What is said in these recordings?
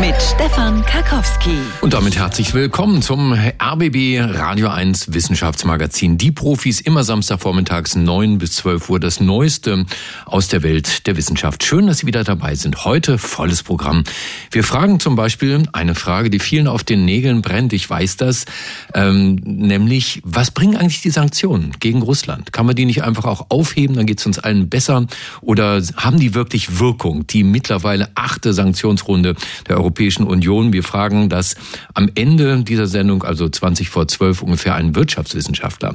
Mit Stefan Karkowski. Und damit herzlich willkommen zum RBB Radio 1 Wissenschaftsmagazin. Die Profis immer Samstagvormittags 9 bis 12 Uhr. Das Neueste aus der Welt der Wissenschaft. Schön, dass Sie wieder dabei sind. Heute volles Programm. Wir fragen zum Beispiel eine Frage, die vielen auf den Nägeln brennt. Ich weiß das. Ähm, nämlich, was bringen eigentlich die Sanktionen gegen Russland? Kann man die nicht einfach auch aufheben? Dann geht es uns allen besser. Oder haben die wirklich Wirkung? Die mittlerweile achte Sanktionsrunde der Europäischen Union. Wir fragen das am Ende dieser Sendung, also 20 vor 12 ungefähr, einen Wirtschaftswissenschaftler.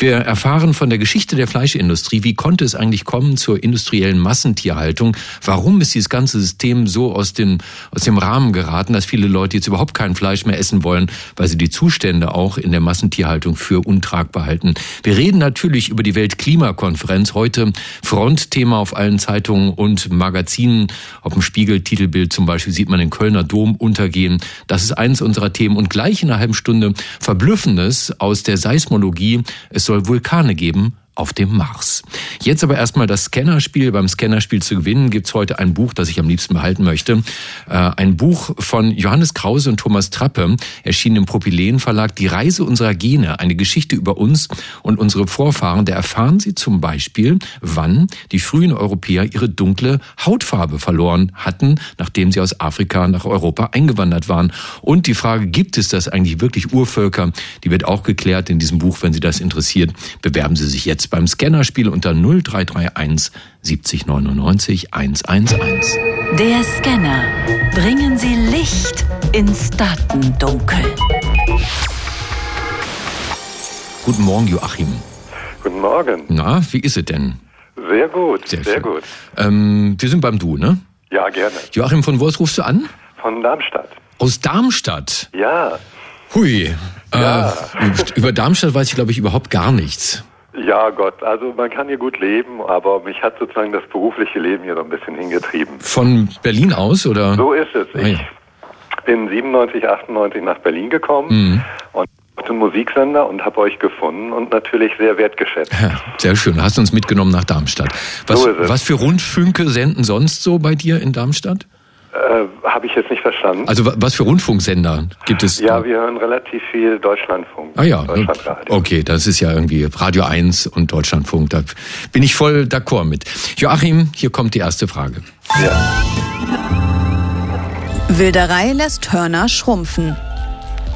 Wir erfahren von der Geschichte der Fleischindustrie. Wie konnte es eigentlich kommen zur industriellen Massentierhaltung? Warum ist dieses ganze System so aus dem, aus dem Rahmen geraten, dass viele Leute jetzt überhaupt kein Fleisch mehr essen wollen, weil sie die Zustände auch in der Massentierhaltung für untragbar halten? Wir reden natürlich über die Weltklimakonferenz. Heute Frontthema auf allen Zeitungen und Magazinen. Auf dem Spiegel-Titelbild zum Beispiel sieht man den Kölner Dom untergehen. Das ist eines unserer Themen. Und gleich in einer halben Stunde Verblüffendes aus der Seismologie. Es soll Vulkane geben auf dem Mars. Jetzt aber erstmal das Scannerspiel. Beim Scannerspiel zu gewinnen gibt's heute ein Buch, das ich am liebsten behalten möchte. Äh, ein Buch von Johannes Krause und Thomas Trappe, erschienen im Propylen Verlag, Die Reise unserer Gene, eine Geschichte über uns und unsere Vorfahren. Da erfahren Sie zum Beispiel, wann die frühen Europäer ihre dunkle Hautfarbe verloren hatten, nachdem sie aus Afrika nach Europa eingewandert waren. Und die Frage, gibt es das eigentlich wirklich Urvölker? Die wird auch geklärt in diesem Buch. Wenn Sie das interessiert, bewerben Sie sich jetzt beim Scannerspiel unter 0331 70 99 111. Der Scanner. Bringen Sie Licht ins Datendunkel. Guten Morgen, Joachim. Guten Morgen. Na, wie ist es denn? Sehr gut, Sehr sehr, schön. gut. Ähm, wir sind beim Du, ne? Ja, gerne. Joachim, von wo aus rufst du an? Von Darmstadt. Aus Darmstadt. Ja, Hui. Ja. Äh, über Darmstadt weiß ich, glaube ich, überhaupt gar nichts. Ja Gott, also man kann hier gut leben, aber mich hat sozusagen das berufliche Leben hier so ein bisschen hingetrieben. Von Berlin aus, oder? So ist es. Ah, Ich bin 97, 98 nach Berlin gekommen Mhm. und den Musiksender und habe euch gefunden und natürlich sehr wertgeschätzt. Ja, sehr schön. Hast uns mitgenommen nach Darmstadt. Was, So ist es. was für Rundfunke senden sonst so bei dir in Darmstadt? Äh, habe ich jetzt nicht verstanden. Also wa- was für Rundfunksender gibt es? ja, da? wir hören relativ viel Deutschlandfunk. Ah ja, Deutschlandradio. okay, das ist ja irgendwie Radio 1 und Deutschlandfunk. Da bin ich voll d'accord mit. Joachim, hier kommt die erste Frage. Ja. Wilderei lässt Hörner schrumpfen.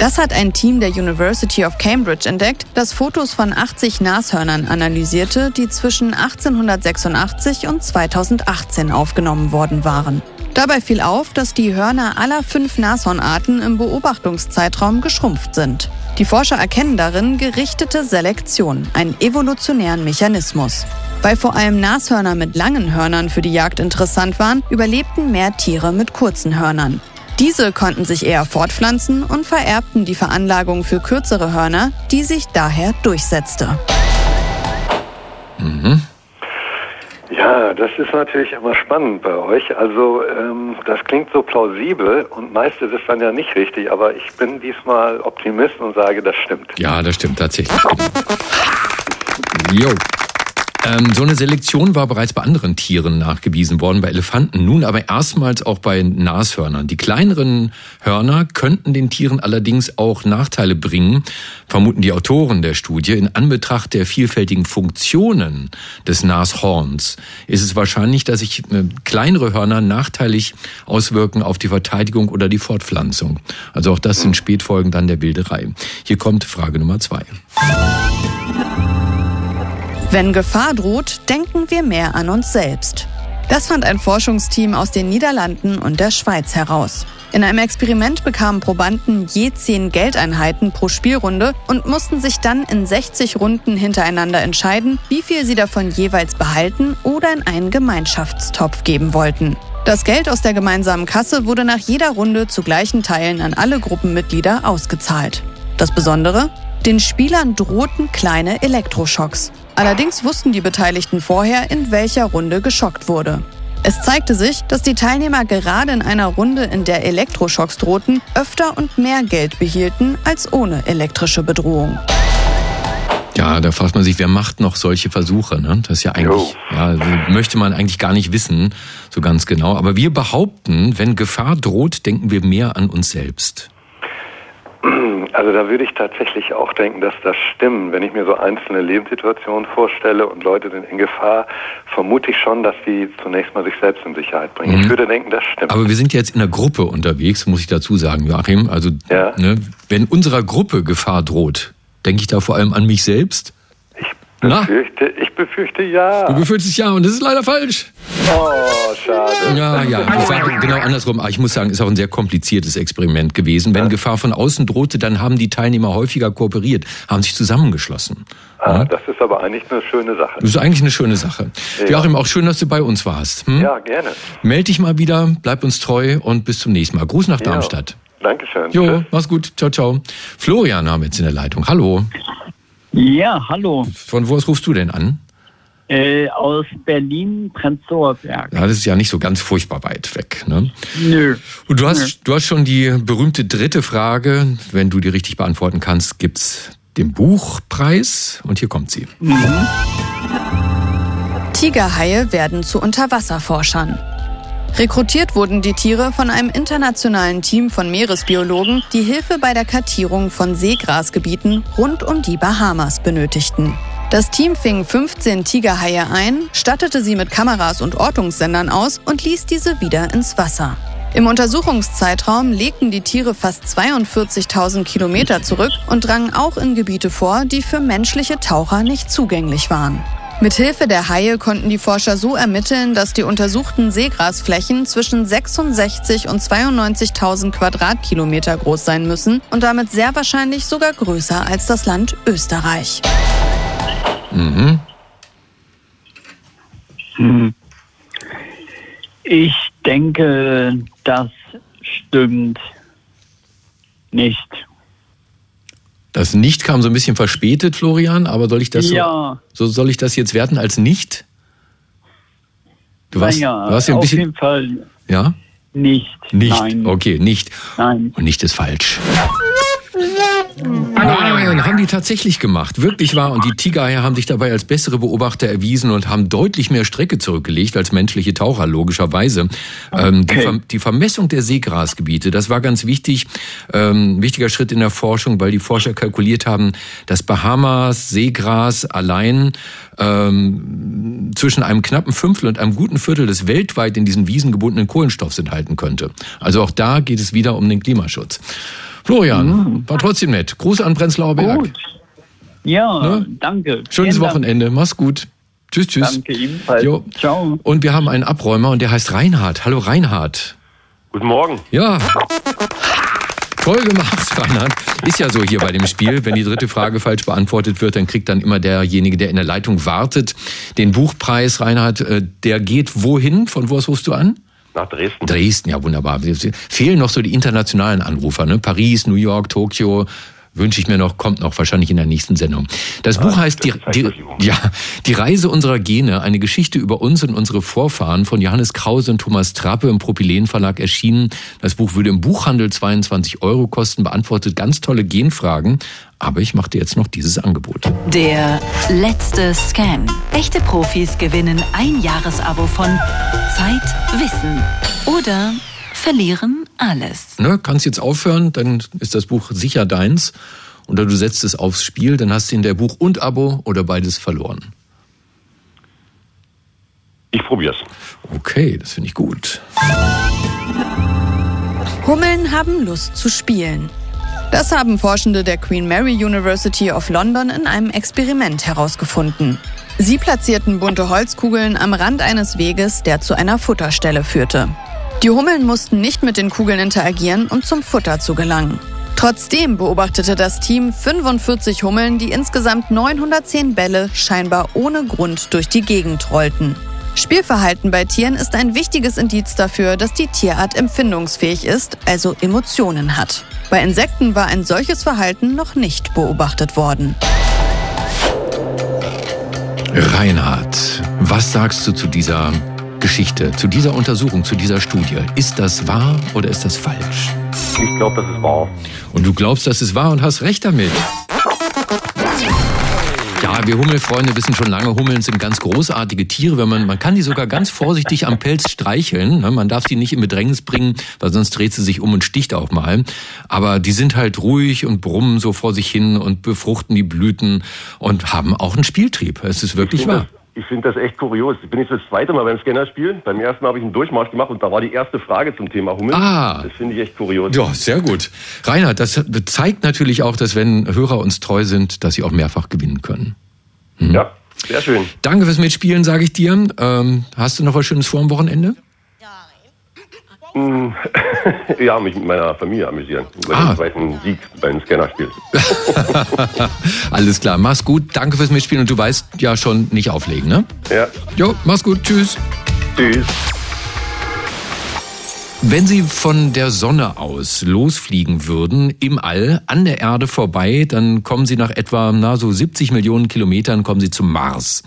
Das hat ein Team der University of Cambridge entdeckt, das Fotos von 80 Nashörnern analysierte, die zwischen 1886 und 2018 aufgenommen worden waren. Dabei fiel auf, dass die Hörner aller fünf Nashornarten im Beobachtungszeitraum geschrumpft sind. Die Forscher erkennen darin gerichtete Selektion, einen evolutionären Mechanismus. Weil vor allem Nashörner mit langen Hörnern für die Jagd interessant waren, überlebten mehr Tiere mit kurzen Hörnern. Diese konnten sich eher fortpflanzen und vererbten die Veranlagung für kürzere Hörner, die sich daher durchsetzte. Ja, das ist natürlich immer spannend bei euch. Also ähm, das klingt so plausibel und meist ist es dann ja nicht richtig, aber ich bin diesmal Optimist und sage, das stimmt. Ja, das stimmt tatsächlich. Jo. Ähm, so eine Selektion war bereits bei anderen Tieren nachgewiesen worden, bei Elefanten, nun aber erstmals auch bei Nashörnern. Die kleineren Hörner könnten den Tieren allerdings auch Nachteile bringen, vermuten die Autoren der Studie. In Anbetracht der vielfältigen Funktionen des Nashorns ist es wahrscheinlich, dass sich äh, kleinere Hörner nachteilig auswirken auf die Verteidigung oder die Fortpflanzung. Also auch das sind Spätfolgen dann der Wilderei. Hier kommt Frage Nummer zwei. Wenn Gefahr droht, denken wir mehr an uns selbst. Das fand ein Forschungsteam aus den Niederlanden und der Schweiz heraus. In einem Experiment bekamen Probanden je 10 Geldeinheiten pro Spielrunde und mussten sich dann in 60 Runden hintereinander entscheiden, wie viel sie davon jeweils behalten oder in einen Gemeinschaftstopf geben wollten. Das Geld aus der gemeinsamen Kasse wurde nach jeder Runde zu gleichen Teilen an alle Gruppenmitglieder ausgezahlt. Das Besondere? Den Spielern drohten kleine Elektroschocks. Allerdings wussten die Beteiligten vorher, in welcher Runde geschockt wurde. Es zeigte sich, dass die Teilnehmer gerade in einer Runde, in der Elektroschocks drohten, öfter und mehr Geld behielten als ohne elektrische Bedrohung. Ja, da fragt man sich, wer macht noch solche Versuche? Ne? Das ist ja eigentlich, ja, möchte man eigentlich gar nicht wissen, so ganz genau. Aber wir behaupten, wenn Gefahr droht, denken wir mehr an uns selbst. Also da würde ich tatsächlich auch denken, dass das stimmt. Wenn ich mir so einzelne Lebenssituationen vorstelle und Leute sind in Gefahr, vermute ich schon, dass die zunächst mal sich selbst in Sicherheit bringen. Mhm. Ich würde denken, das stimmt. Aber wir sind jetzt in einer Gruppe unterwegs, muss ich dazu sagen, Joachim. Also ja. ne, wenn unserer Gruppe Gefahr droht, denke ich da vor allem an mich selbst. Ich befürchte ja. Du befürchtest ja und das ist leider falsch. Oh, schade. Ja, ja, ich sage genau andersrum. Aber ich muss sagen, ist auch ein sehr kompliziertes Experiment gewesen. Wenn ja. Gefahr von außen drohte, dann haben die Teilnehmer häufiger kooperiert, haben sich zusammengeschlossen. Ah, ja? Das ist aber eigentlich eine schöne Sache. Das ist eigentlich eine schöne Sache. Ja. Joachim, auch schön, dass du bei uns warst. Hm? Ja, gerne. Meld dich mal wieder, bleib uns treu und bis zum nächsten Mal. Gruß nach Darmstadt. Dankeschön. Jo, Tschüss. mach's gut. Ciao, ciao. Florian haben wir jetzt in der Leitung. Hallo. Ja, hallo. Von wo aus rufst du denn an? Äh, aus Berlin, Prenzlauer Berg. Ja, das ist ja nicht so ganz furchtbar weit weg. Ne? Nö. Und du hast, Nö. du hast schon die berühmte dritte Frage. Wenn du die richtig beantworten kannst, gibt's den Buchpreis. Und hier kommt sie. Mhm. Tigerhaie werden zu Unterwasserforschern. Rekrutiert wurden die Tiere von einem internationalen Team von Meeresbiologen, die Hilfe bei der Kartierung von Seegrasgebieten rund um die Bahamas benötigten. Das Team fing 15 Tigerhaie ein, stattete sie mit Kameras und Ortungssendern aus und ließ diese wieder ins Wasser. Im Untersuchungszeitraum legten die Tiere fast 42.000 Kilometer zurück und drangen auch in Gebiete vor, die für menschliche Taucher nicht zugänglich waren. Mithilfe der Haie konnten die Forscher so ermitteln, dass die untersuchten Seegrasflächen zwischen 66 und 92.000 Quadratkilometer groß sein müssen und damit sehr wahrscheinlich sogar größer als das Land Österreich. Mhm. Hm. Ich denke, das stimmt nicht. Das Nicht kam so ein bisschen verspätet, Florian, aber soll ich das ja. so, so soll ich das jetzt werten als Nicht? Du warst, ja, warst ja ein bisschen, auf jeden Fall. Ja? Nicht. Nicht. Nein. Okay, nicht. Nein. Und nicht ist falsch. Nein, haben die tatsächlich gemacht. Wirklich wahr. Und die Tigerhaie haben sich dabei als bessere Beobachter erwiesen und haben deutlich mehr Strecke zurückgelegt als menschliche Taucher, logischerweise. Ähm. Die, Ver die, Vermessung der Seegrasgebiete, das war ganz wichtig. Ähm, wichtiger Schritt in der Forschung, weil die Forscher kalkuliert haben, dass Bahamas Seegras allein ähm, zwischen einem knappen Fünftel und einem guten Viertel des weltweit in diesen Wiesen gebundenen Kohlenstoffs enthalten könnte. Also auch da geht es wieder um den Klimaschutz. Florian, mhm. war trotzdem nett. Gruß an Prenzlauer Berg. Gut. Ja, ne? danke. Schönes Vielen Wochenende. Dank. Mach's gut. Tschüss, tschüss. Danke ebenfalls. Jo. Ciao. Und wir haben einen Abräumer und der heißt Reinhard. Hallo Reinhard. Guten Morgen. Ja. Toll gemacht, Reinhard. Ist ja so hier bei dem Spiel. Wenn die dritte Frage falsch beantwortet wird, dann kriegt dann immer derjenige, der in der Leitung wartet, den Buchpreis. Reinhard, äh, der geht wohin? Von wo aus rufst du an? Nach Dresden. Dresden, ja wunderbar. Fehlen noch so die internationalen Anrufer, ne? Paris, New York, Tokio, wünsche ich mir noch, kommt noch wahrscheinlich in der nächsten Sendung. Das ah, Buch heißt die, die, ja, die Reise unserer Gene, eine Geschichte über uns und unsere Vorfahren von Johannes Krause und Thomas Trappe im Propylen Verlag erschienen. Das Buch würde im Buchhandel 22 Euro kosten, beantwortet ganz tolle Genfragen. Aber ich mache dir jetzt noch dieses Angebot. Der letzte Scan. Echte Profis gewinnen ein Jahresabo von Zeit, Wissen oder verlieren alles. Ne, kannst jetzt aufhören, dann ist das Buch sicher deins. Oder du setzt es aufs Spiel, dann hast du in der Buch und Abo oder beides verloren. Ich probier's. Okay, das finde ich gut. Hummeln haben Lust zu spielen. Das haben Forschende der Queen Mary University of London in einem Experiment herausgefunden. Sie platzierten bunte Holzkugeln am Rand eines Weges, der zu einer Futterstelle führte. Die Hummeln mussten nicht mit den Kugeln interagieren, um zum Futter zu gelangen. Trotzdem beobachtete das Team 45 Hummeln, die insgesamt 910 Bälle scheinbar ohne Grund durch die Gegend rollten. Spielverhalten bei Tieren ist ein wichtiges Indiz dafür, dass die Tierart empfindungsfähig ist, also Emotionen hat. Bei Insekten war ein solches Verhalten noch nicht beobachtet worden. Reinhard, was sagst du zu dieser Geschichte, zu dieser Untersuchung, zu dieser Studie. Ist das wahr oder ist das falsch? Ich glaube, das ist wahr. Und du glaubst, das ist wahr und hast recht damit. Ja, wir Hummelfreunde wissen schon lange, Hummeln sind ganz großartige Tiere. Wenn man, man kann die sogar ganz vorsichtig am Pelz streicheln. Ne? Man darf die nicht in Bedrängnis bringen, weil sonst dreht sie sich um und sticht auch mal. Aber die sind halt ruhig und brummen so vor sich hin und befruchten die Blüten und haben auch einen Spieltrieb. Es ist wirklich wahr. Ich finde das echt kurios. Ich bin jetzt das zweite Mal beim Scannerspiel. Beim ersten Mal habe ich einen Durchmarsch gemacht und da war die erste Frage zum Thema Hummel. Ah. Das finde ich echt kurios. Ja, sehr gut. Reinhard, das zeigt natürlich auch, dass wenn Hörer uns treu sind, dass sie auch mehrfach gewinnen können. Mhm. Ja, sehr schön. Danke fürs Mitspielen, sage ich dir. Ähm, hast du noch was Schönes vor am Wochenende? Ja, mich mit meiner Familie amüsieren. Über ah. den zweiten Sieg beim Scannerspiel. Alles klar, mach's gut. Danke fürs Mitspielen und du weißt ja schon nicht auflegen, ne? Ja. Jo, mach's gut. Tschüss. Tschüss. Wenn Sie von der Sonne aus losfliegen würden, im All, an der Erde vorbei, dann kommen Sie nach etwa na, so 70 Millionen Kilometern kommen Sie zum Mars.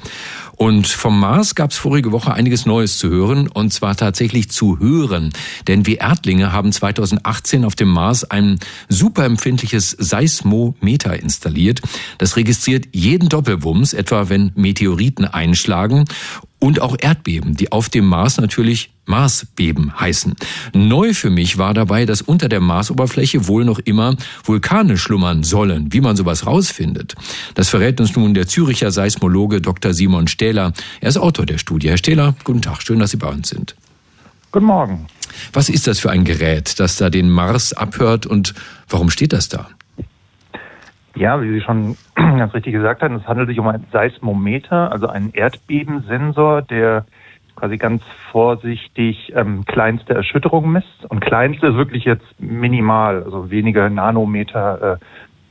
Und vom Mars gab es vorige Woche einiges Neues zu hören, und zwar tatsächlich zu hören. Denn wir Erdlinge haben 2018 auf dem Mars ein superempfindliches Seismometer installiert. Das registriert jeden Doppelwumms, etwa wenn Meteoriten einschlagen und auch Erdbeben, die auf dem Mars natürlich Marsbeben heißen. Neu für mich war dabei, dass unter der Marsoberfläche wohl noch immer Vulkane schlummern sollen, wie man sowas rausfindet. Das verrät uns nun der Züricher Seismologe Dr. Simon Stähler. Er ist Autor der Studie. Herr Stähler, guten Tag, schön, dass Sie bei uns sind. Guten Morgen. Was ist das für ein Gerät, das da den Mars abhört und warum steht das da? Ja, wie Sie schon ganz richtig gesagt haben, es handelt sich um ein Seismometer, also einen Erdbebensensor, der quasi ganz vorsichtig ähm, kleinste Erschütterungen misst. Und kleinste ist wirklich jetzt minimal, also wenige Nanometer äh,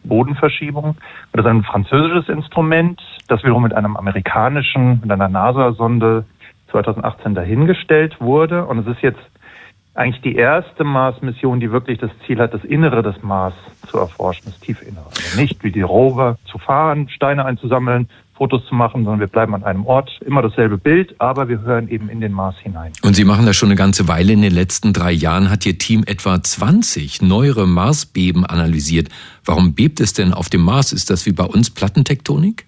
Bodenverschiebung. Das ist ein französisches Instrument, das wiederum mit einem amerikanischen, mit einer NASA-Sonde 2018 dahingestellt wurde. Und es ist jetzt eigentlich die erste Mars-Mission, die wirklich das Ziel hat, das Innere des Mars zu erforschen, das tiefe Innere. Also nicht wie die Rover zu fahren, Steine einzusammeln, Fotos zu machen, sondern wir bleiben an einem Ort, immer dasselbe Bild, aber wir hören eben in den Mars hinein. Und Sie machen das schon eine ganze Weile. In den letzten drei Jahren hat Ihr Team etwa 20 neuere Marsbeben analysiert. Warum bebt es denn auf dem Mars? Ist das wie bei uns Plattentektonik?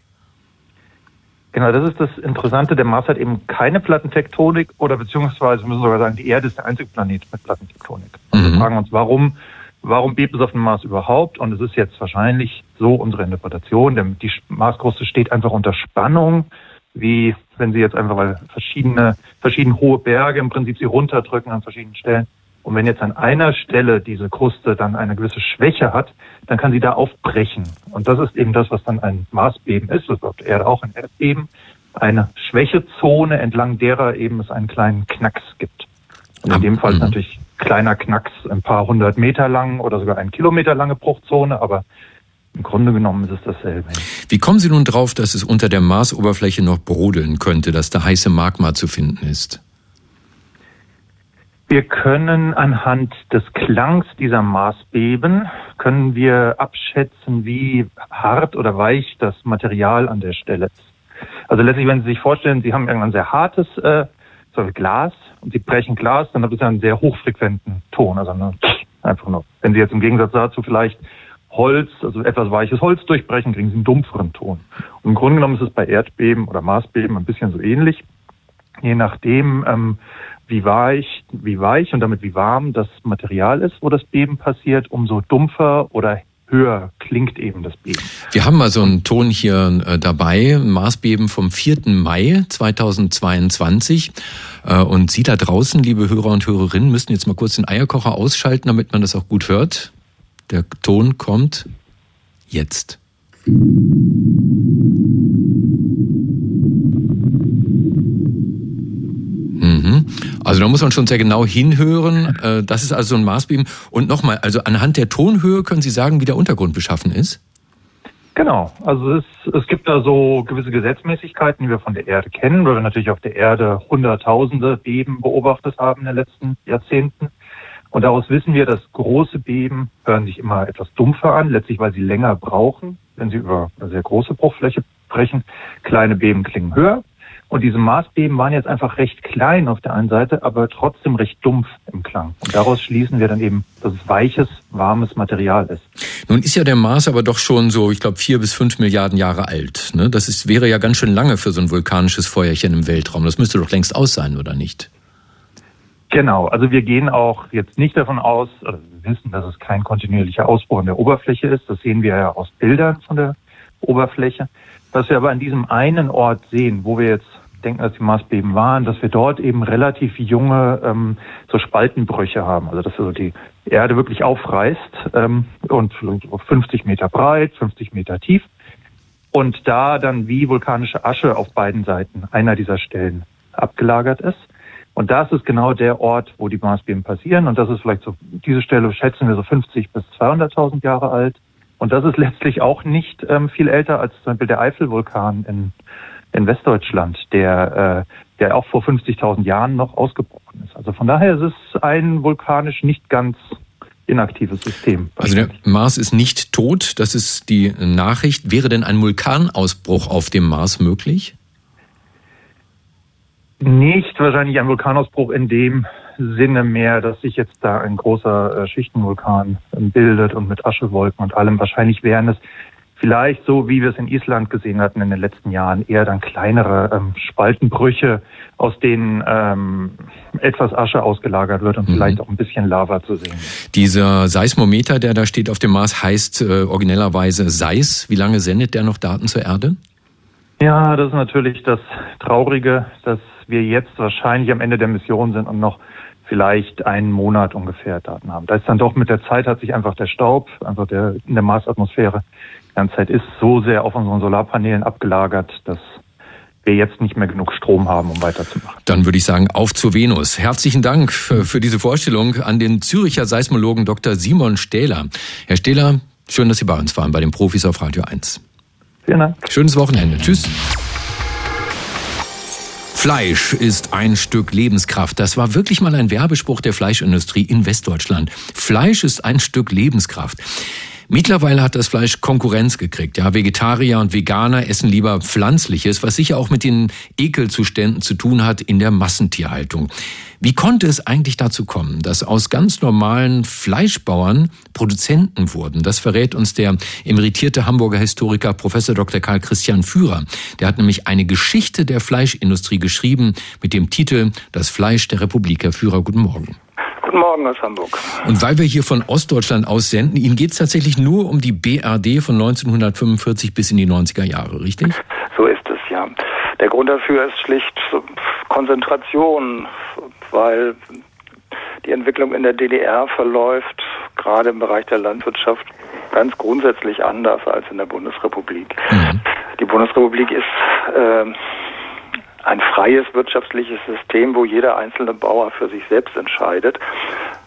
Genau, das ist das Interessante. Der Mars hat eben keine Plattentektonik oder beziehungsweise müssen wir sogar sagen, die Erde ist der einzige Planet mit Plattentektonik. Also mhm. Wir fragen uns, warum, warum bebt es auf dem Mars überhaupt? Und es ist jetzt wahrscheinlich so unsere Interpretation. Denn die Marskruste steht einfach unter Spannung, wie wenn Sie jetzt einfach mal verschiedene, verschiedene hohe Berge im Prinzip sie runterdrücken an verschiedenen Stellen. Und wenn jetzt an einer Stelle diese Kruste dann eine gewisse Schwäche hat, dann kann sie da aufbrechen. Und das ist eben das, was dann ein Marsbeben ist. Das ist auf der Erde auch ein Erdbeben. Eine Schwächezone, entlang derer eben es einen kleinen Knacks gibt. Und in dem Fall ist mhm. natürlich kleiner Knacks ein paar hundert Meter lang oder sogar ein Kilometer lange Bruchzone, aber im Grunde genommen ist es dasselbe. Wie kommen Sie nun drauf, dass es unter der Marsoberfläche noch brodeln könnte, dass da heiße Magma zu finden ist? Wir können anhand des Klangs dieser Maßbeben können wir abschätzen, wie hart oder weich das Material an der Stelle ist. Also letztlich, wenn Sie sich vorstellen, Sie haben irgendein sehr hartes äh, so Glas und Sie brechen Glas, dann hat es einen sehr hochfrequenten Ton. Also eine, einfach nur. Wenn Sie jetzt im Gegensatz dazu vielleicht Holz, also etwas weiches Holz durchbrechen, kriegen Sie einen dumpferen Ton. Und im Grunde genommen ist es bei Erdbeben oder Maßbeben ein bisschen so ähnlich. Je nachdem, ähm, wie weich, wie weich und damit wie warm das Material ist, wo das Beben passiert, umso dumpfer oder höher klingt eben das Beben. Wir haben mal so einen Ton hier äh, dabei, Marsbeben vom 4. Mai 2022. Äh, und Sie da draußen, liebe Hörer und Hörerinnen, müssen jetzt mal kurz den Eierkocher ausschalten, damit man das auch gut hört. Der Ton kommt jetzt. Also da muss man schon sehr genau hinhören. Äh, das ist also so ein Maßbeben. Und nochmal, also anhand der Tonhöhe können Sie sagen, wie der Untergrund beschaffen ist? Genau, also es, es gibt da so gewisse Gesetzmäßigkeiten, die wir von der Erde kennen, weil wir natürlich auf der Erde Hunderttausende Beben beobachtet haben in den letzten Jahrzehnten. Und daraus wissen wir, dass große Beben hören sich immer etwas dumpfer an, letztlich weil sie länger brauchen, wenn sie über eine sehr große Bruchfläche brechen. Kleine Beben klingen höher. Und diese Maßbeben waren jetzt einfach recht klein auf der einen Seite, aber trotzdem recht dumpf im Klang. Und daraus schließen wir dann eben, dass es weiches, warmes Material ist. Nun ist ja der Mars aber doch schon so, ich glaube, vier bis fünf Milliarden Jahre alt. Ne? Das ist, wäre ja ganz schön lange für so ein vulkanisches Feuerchen im Weltraum. Das müsste doch längst aus sein, oder nicht? Genau, also wir gehen auch jetzt nicht davon aus, oder wir wissen, dass es kein kontinuierlicher Ausbruch an der Oberfläche ist. Das sehen wir ja aus Bildern von der Oberfläche. Was wir aber an diesem einen Ort sehen, wo wir jetzt denken, dass die Marsbeben waren, dass wir dort eben relativ junge ähm, so Spaltenbrüche haben. Also dass so die Erde wirklich aufreißt ähm, und 50 Meter breit, 50 Meter tief und da dann wie vulkanische Asche auf beiden Seiten einer dieser Stellen abgelagert ist. Und das ist genau der Ort, wo die Marsbeben passieren. Und das ist vielleicht so, diese Stelle schätzen wir so 50 bis 200.000 Jahre alt. Und das ist letztlich auch nicht ähm, viel älter als zum Beispiel der Eifelvulkan in, in Westdeutschland, der, äh, der auch vor 50.000 Jahren noch ausgebrochen ist. Also von daher ist es ein vulkanisch nicht ganz inaktives System. Also der Mars ist nicht tot, das ist die Nachricht. Wäre denn ein Vulkanausbruch auf dem Mars möglich? Nicht wahrscheinlich ein Vulkanausbruch in dem Sinne mehr, dass sich jetzt da ein großer äh, Schichtenvulkan bildet und mit Aschewolken und allem. Wahrscheinlich wären es vielleicht so, wie wir es in Island gesehen hatten in den letzten Jahren, eher dann kleinere ähm, Spaltenbrüche, aus denen ähm, etwas Asche ausgelagert wird und mhm. vielleicht auch ein bisschen Lava zu sehen. Dieser Seismometer, der da steht auf dem Mars, heißt äh, originellerweise SEIS. Wie lange sendet der noch Daten zur Erde? Ja, das ist natürlich das Traurige, dass wir jetzt wahrscheinlich am Ende der Mission sind und noch vielleicht einen Monat ungefähr Daten haben. Da ist dann doch mit der Zeit hat sich einfach der Staub, einfach der in der Marsatmosphäre ganze Zeit ist so sehr auf unseren Solarpanelen abgelagert, dass wir jetzt nicht mehr genug Strom haben, um weiterzumachen. Dann würde ich sagen, auf zur Venus. Herzlichen Dank für, für diese Vorstellung an den Züricher Seismologen Dr. Simon Stähler. Herr Stähler, schön, dass Sie bei uns waren, bei den Profis auf Radio 1. Vielen Dank. Schönes Wochenende. Tschüss. Fleisch ist ein Stück Lebenskraft. Das war wirklich mal ein Werbespruch der Fleischindustrie in Westdeutschland. Fleisch ist ein Stück Lebenskraft. Mittlerweile hat das Fleisch Konkurrenz gekriegt. Ja, Vegetarier und Veganer essen lieber Pflanzliches, was sicher auch mit den Ekelzuständen zu tun hat in der Massentierhaltung. Wie konnte es eigentlich dazu kommen, dass aus ganz normalen Fleischbauern Produzenten wurden? Das verrät uns der emeritierte Hamburger Historiker Professor Dr. Karl Christian Führer. Der hat nämlich eine Geschichte der Fleischindustrie geschrieben mit dem Titel Das Fleisch der Republik. Herr Führer, guten Morgen. Guten Morgen aus Hamburg. Und weil wir hier von Ostdeutschland aus senden, Ihnen geht es tatsächlich nur um die BRD von 1945 bis in die 90er Jahre, richtig? So ist es, ja. Der Grund dafür ist schlicht Konzentration, weil die Entwicklung in der DDR verläuft, gerade im Bereich der Landwirtschaft, ganz grundsätzlich anders als in der Bundesrepublik. Mhm. Die Bundesrepublik ist äh, ein freies wirtschaftliches System, wo jeder einzelne Bauer für sich selbst entscheidet.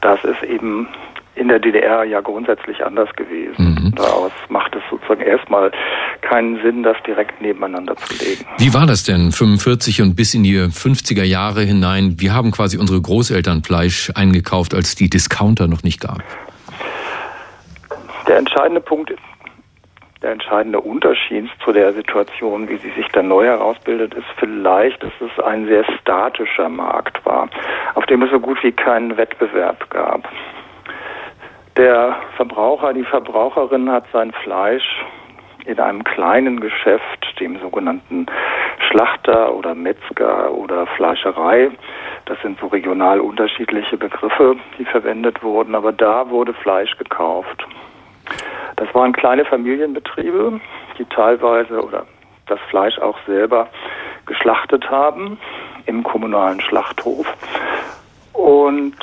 Das ist eben in der DDR ja grundsätzlich anders gewesen. Mhm. Daraus macht es sozusagen erstmal keinen Sinn, das direkt nebeneinander zu legen. Wie war das denn 45 und bis in die 50er Jahre hinein? Wir haben quasi unsere Großeltern Fleisch eingekauft, als die Discounter noch nicht gab. Der entscheidende Punkt ist, der entscheidende Unterschied zu der Situation, wie sie sich dann neu herausbildet, ist vielleicht, dass es ein sehr statischer Markt war, auf dem es so gut wie keinen Wettbewerb gab. Der Verbraucher, die Verbraucherin hat sein Fleisch in einem kleinen Geschäft, dem sogenannten Schlachter oder Metzger oder Fleischerei. Das sind so regional unterschiedliche Begriffe, die verwendet wurden, aber da wurde Fleisch gekauft. Das waren kleine Familienbetriebe, die teilweise oder das Fleisch auch selber geschlachtet haben im kommunalen Schlachthof. Und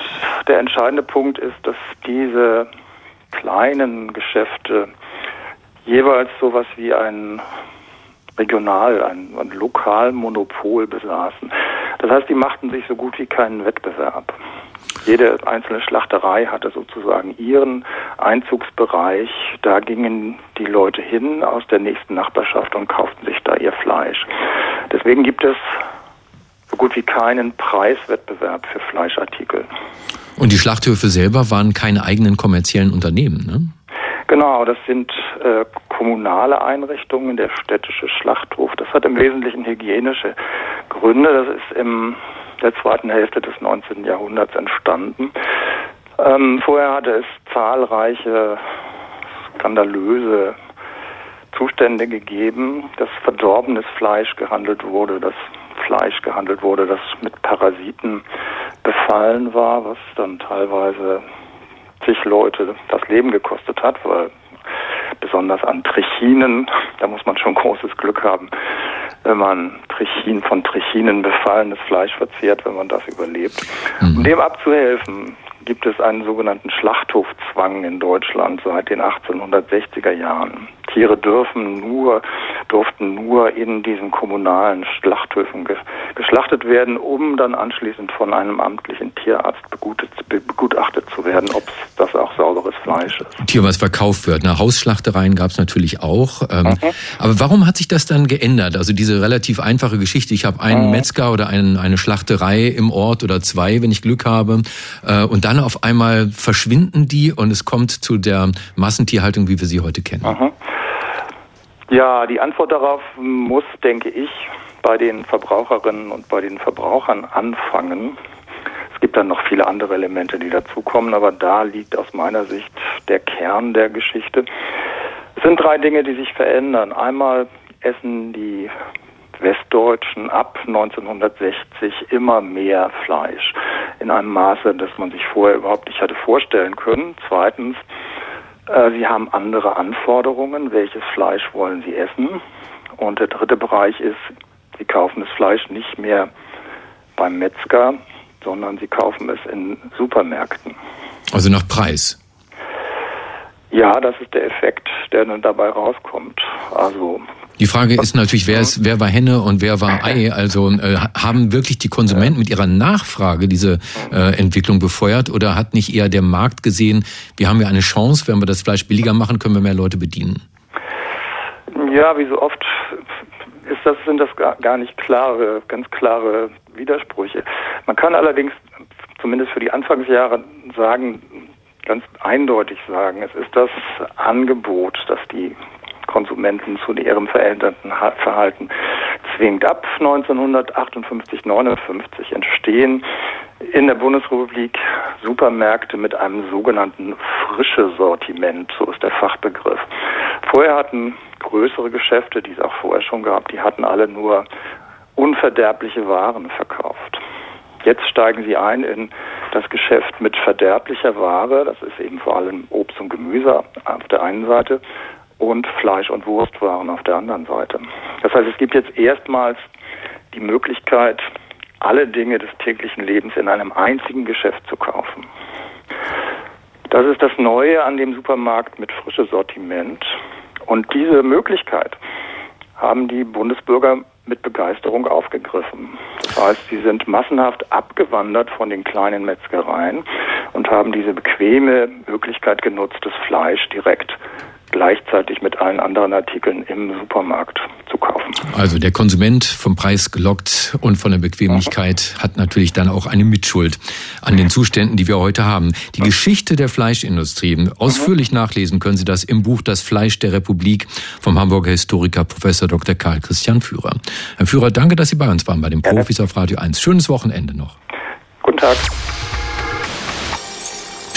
der entscheidende Punkt ist, dass diese kleinen Geschäfte jeweils sowas wie ein Regional, ein, ein Lokalmonopol besaßen. Das heißt, die machten sich so gut wie keinen Wettbewerb. Jede einzelne Schlachterei hatte sozusagen ihren Einzugsbereich. Da gingen die Leute hin aus der nächsten Nachbarschaft und kauften sich da ihr Fleisch. Deswegen gibt es so gut wie keinen Preiswettbewerb für Fleischartikel. Und die Schlachthöfe selber waren keine eigenen kommerziellen Unternehmen, ne? Genau, das sind äh, kommunale Einrichtungen, der städtische Schlachthof. Das hat im Wesentlichen hygienische Gründe. Das ist in der zweiten Hälfte des 19. Jahrhunderts entstanden. Ähm, vorher hatte es zahlreiche skandalöse Zustände gegeben, dass verdorbenes Fleisch gehandelt wurde, dass Fleisch gehandelt wurde, das mit Parasiten befallen war, was dann teilweise zig Leute das Leben gekostet hat, weil besonders an Trichinen, da muss man schon großes Glück haben, wenn man Trichin, von Trichinen befallenes Fleisch verzehrt, wenn man das überlebt. Mhm. Um dem abzuhelfen, gibt es einen sogenannten Schlachthofzwang in Deutschland seit den 1860er Jahren. Tiere dürfen nur, durften nur in diesen kommunalen Schlachthöfen ge geschlachtet werden, um dann anschließend von einem amtlichen Tierarzt begutachtet zu werden, ob das auch sauberes Fleisch ist. Tier, was verkauft wird. Na, Hausschlachtereien gab es natürlich auch. Ähm, mhm. Aber warum hat sich das dann geändert? Also diese relativ einfache Geschichte. Ich habe einen mhm. Metzger oder einen, eine Schlachterei im Ort oder zwei, wenn ich Glück habe. Äh, und dann auf einmal verschwinden die und es kommt zu der Massentierhaltung, wie wir sie heute kennen. Mhm. Ja, die Antwort darauf muss, denke ich, bei den Verbraucherinnen und bei den Verbrauchern anfangen. Es gibt dann noch viele andere Elemente, die dazukommen, aber da liegt aus meiner Sicht der Kern der Geschichte. Es sind drei Dinge, die sich verändern. Einmal essen die Westdeutschen ab 1960 immer mehr Fleisch in einem Maße, das man sich vorher überhaupt nicht hatte vorstellen können. Zweitens äh, sie haben andere Anforderungen. Welches Fleisch wollen Sie essen? Und der dritte Bereich ist, Sie kaufen das Fleisch nicht mehr beim Metzger, sondern Sie kaufen es in Supermärkten. Also nach Preis? Ja, das ist der Effekt, der dann dabei rauskommt. Also die Frage ist natürlich, wer, ist, wer war Henne und wer war Ei? Also äh, haben wirklich die Konsumenten mit ihrer Nachfrage diese äh, Entwicklung befeuert oder hat nicht eher der Markt gesehen, wir haben ja eine Chance, wenn wir das Fleisch billiger machen, können wir mehr Leute bedienen? Ja, wie so oft ist das, sind das gar, nicht klare, ganz klare Widersprüche. Man kann allerdings zumindest für die Anfangsjahre sagen, ganz eindeutig sagen, es ist das Angebot, das die Konsumenten zu ihrem veränderten Verhalten zwingt. Ab 1958, 59 entstehen in der Bundesrepublik Supermärkte mit einem sogenannten frische Sortiment, so ist der Fachbegriff. Vorher hatten größere Geschäfte, die es auch vorher schon gab, die hatten alle nur unverderbliche Waren verkauft. Jetzt steigen sie ein in das Geschäft mit verderblicher Ware, das ist eben vor allem Obst und Gemüse auf der einen Seite, und Fleisch- und Wurstwaren auf der anderen Seite. Das heißt, es gibt jetzt erstmals die Möglichkeit, alle Dinge des täglichen Lebens in einem einzigen Geschäft zu kaufen. Das ist das Neue an dem Supermarkt mit frische Sortiment. Und diese Möglichkeit haben die Bundesbürger mit Begeisterung aufgegriffen. Das heißt, sie sind massenhaft abgewandert von den kleinen Metzgereien und haben diese bequeme Möglichkeit genutzt, das Fleisch direkt gleichzeitig mit allen anderen Artikeln im Supermarkt zu kaufen. Also der Konsument vom Preis gelockt und von der Bequemlichkeit hat natürlich dann auch eine Mitschuld an den Zuständen, die wir heute haben. Die. Geschichte der Fleischindustrie, ausführlich nachlesen können Sie das im Buch Das Fleisch der Republik vom Hamburger Historiker Professor Dr. Karl Christian Führer. Herr Führer, danke, dass Sie bei uns waren bei den Profis auf Radio 1. Schönes Wochenende noch. Guten Tag.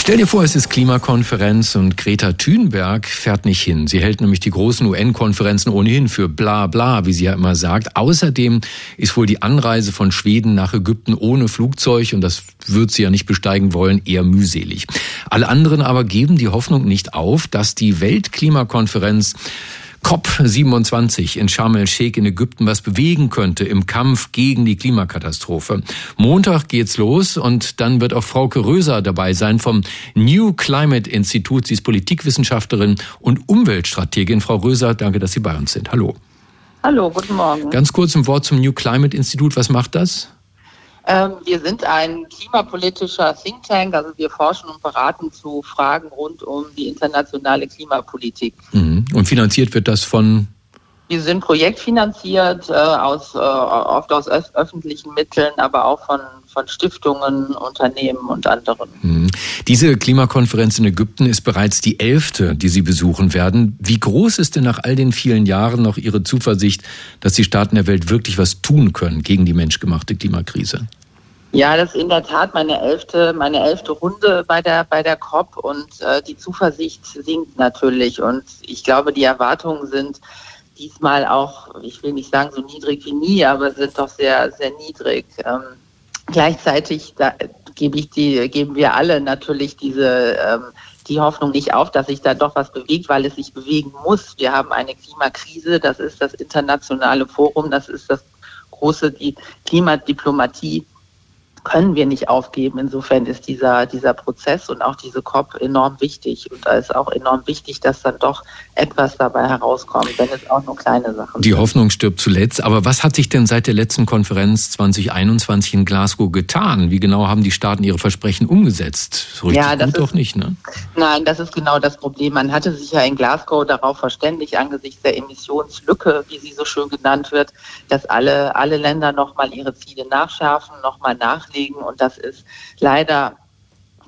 Stell dir vor, es ist Klimakonferenz und Greta Thunberg fährt nicht hin. Sie hält nämlich die großen UN-Konferenzen ohnehin für bla bla, wie sie ja immer sagt. Außerdem ist wohl die Anreise von Schweden nach Ägypten ohne Flugzeug, und das wird sie ja nicht besteigen wollen, eher mühselig. Alle anderen aber geben die Hoffnung nicht auf, dass die Weltklimakonferenz COP27 in Sharm el-Sheikh in Ägypten was bewegen könnte im Kampf gegen die Klimakatastrophe. Montag geht's los und dann wird auch Frauke Röser dabei sein vom New Climate Institute. Sie ist Politikwissenschaftlerin und Umweltstrategin. Frau Röser, danke, dass Sie bei uns sind. Hallo. Hallo, guten Morgen. Ganz kurz ein Wort zum New Climate Institute. Was macht das? Ähm, wir sind ein klimapolitischer Think Tank, also wir forschen und beraten zu Fragen rund um die internationale Klimapolitik. Mhm. Und finanziert wird das von? Wir sind projektfinanziert, äh, aus, äh, oft aus öffentlichen Mitteln, aber auch von, von Stiftungen, Unternehmen und anderen. Mhm. Diese Klimakonferenz in Ägypten ist bereits die elfte, die Sie besuchen werden. Wie groß ist denn nach all den vielen Jahren noch Ihre Zuversicht, dass die Staaten der Welt wirklich was tun können gegen die menschgemachte Klimakrise? Ja, das ist in der Tat meine elfte, meine elfte Runde bei der, bei der COP und äh, die Zuversicht sinkt natürlich und ich glaube, die Erwartungen sind diesmal auch, ich will nicht sagen so niedrig wie nie, aber sind doch sehr, sehr niedrig. Ähm, gleichzeitig gebe ich die, geben wir alle natürlich diese, ähm, die Hoffnung nicht auf, dass sich da doch was bewegt, weil es sich bewegen muss. Wir haben eine Klimakrise, das ist das internationale Forum, das ist das große die Klimadiplomatie können wir nicht aufgeben. Insofern ist dieser, dieser Prozess und auch diese COP enorm wichtig. Und da ist auch enorm wichtig, dass dann doch etwas dabei herauskommt, wenn es auch nur kleine Sachen Die sind. Hoffnung stirbt zuletzt. Aber was hat sich denn seit der letzten Konferenz 2021 in Glasgow getan? Wie genau haben die Staaten ihre Versprechen umgesetzt? So ja, das gut ist, doch nicht, ne? Nein, das ist genau das Problem. Man hatte sich ja in Glasgow darauf verständigt, angesichts der Emissionslücke, wie sie so schön genannt wird, dass alle, alle Länder nochmal ihre Ziele nachschärfen, nochmal nach nachlegen. Und das ist leider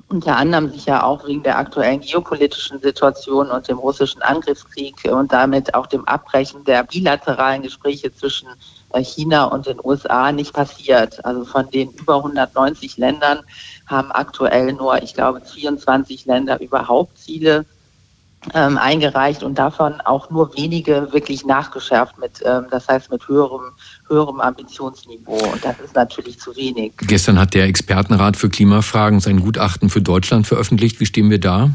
unter anderem sicher auch wegen der aktuellen geopolitischen Situation und dem russischen Angriffskrieg und damit auch dem Abbrechen der bilateralen Gespräche zwischen äh, China und den USA nicht passiert. Also von den über 190 Ländern haben aktuell nur, ich glaube, 24 Länder überhaupt Ziele ähm, eingereicht und davon auch nur wenige wirklich nachgeschärft mit, ähm, das heißt mit höherem, höherem Ambitionsniveau. Und das ist natürlich zu wenig. Gestern hat der Expertenrat für Klimafragen sein Gutachten für Deutschland veröffentlicht. Wie stehen wir da?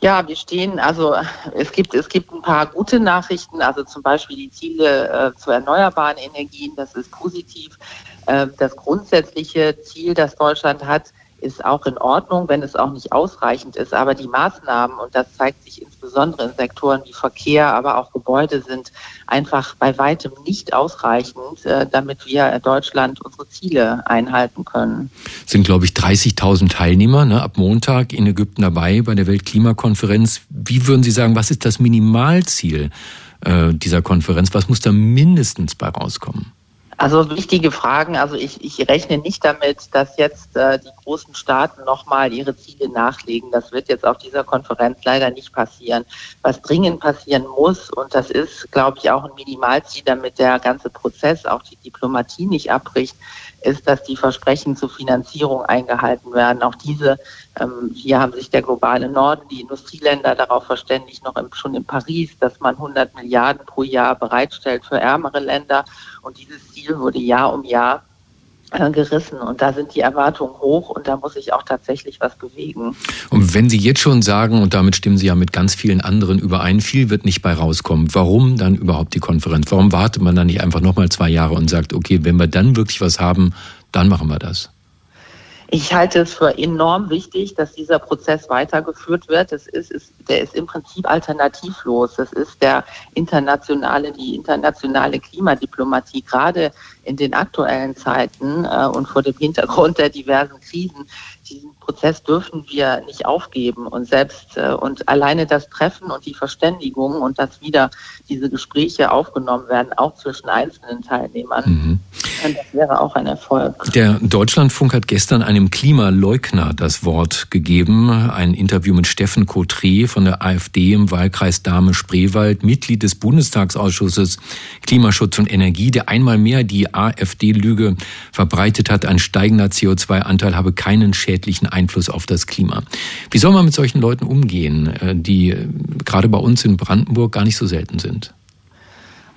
Ja, wir stehen, also es gibt, es gibt ein paar gute Nachrichten, also zum Beispiel die Ziele äh, zu erneuerbaren Energien, das ist positiv. Äh, das grundsätzliche Ziel, das Deutschland hat, ist auch in Ordnung, wenn es auch nicht ausreichend ist. Aber die Maßnahmen, und das zeigt sich insbesondere in Sektoren wie Verkehr, aber auch Gebäude, sind einfach bei weitem nicht ausreichend, äh, damit wir Deutschland unsere Ziele einhalten können. Es sind, glaube ich, 30.000 Teilnehmer ne, ab Montag in Ägypten dabei bei der Weltklimakonferenz. Wie würden Sie sagen, was ist das Minimalziel äh, dieser Konferenz? Was muss da mindestens bei rauskommen? Also wichtige Fragen. Also ich, ich rechne nicht damit, dass jetzt äh, die großen Staaten nochmal ihre Ziele nachlegen. Das wird jetzt auf dieser Konferenz leider nicht passieren. Was dringend passieren muss, und das ist, glaube ich, auch ein Minimalziel, damit der ganze Prozess, auch die Diplomatie nicht abbricht, ist, dass die Versprechen zur Finanzierung eingehalten werden. Auch diese, ähm, hier haben sich der globale Norden, die Industrieländer darauf verständigt, noch im, schon in Paris, dass man 100 Milliarden pro Jahr bereitstellt für ärmere Länder. Und dieses Ziel wurde Jahr um Jahr gerissen und da sind die Erwartungen hoch und da muss sich auch tatsächlich was bewegen. Und wenn Sie jetzt schon sagen, und damit stimmen Sie ja mit ganz vielen anderen überein, viel wird nicht bei rauskommen, warum dann überhaupt die Konferenz? Warum wartet man dann nicht einfach nochmal zwei Jahre und sagt, okay, wenn wir dann wirklich was haben, dann machen wir das? Ich halte es für enorm wichtig, dass dieser Prozess weitergeführt wird. Das ist, ist, der ist im Prinzip alternativlos. Das ist der internationale, die internationale Klimadiplomatie, gerade in den aktuellen Zeiten äh, und vor dem Hintergrund der diversen Krisen. Diesen Prozess dürfen wir nicht aufgeben und selbst äh, und alleine das Treffen und die Verständigung und dass wieder diese Gespräche aufgenommen werden, auch zwischen einzelnen Teilnehmern, mhm. das wäre auch ein Erfolg. Der Deutschlandfunk hat gestern einem Klimaleugner das Wort gegeben. Ein Interview mit Steffen Cotré von der AfD im Wahlkreis Dahme-Spreewald, Mitglied des Bundestagsausschusses Klimaschutz und Energie, der einmal mehr die AfD-Lüge verbreitet hat, ein steigender CO2-Anteil habe keinen schädlichen Einfluss auf das Klima. Wie soll man mit solchen Leuten umgehen, äh, die äh, gerade bei uns in Brandenburg gar nicht so selten sind?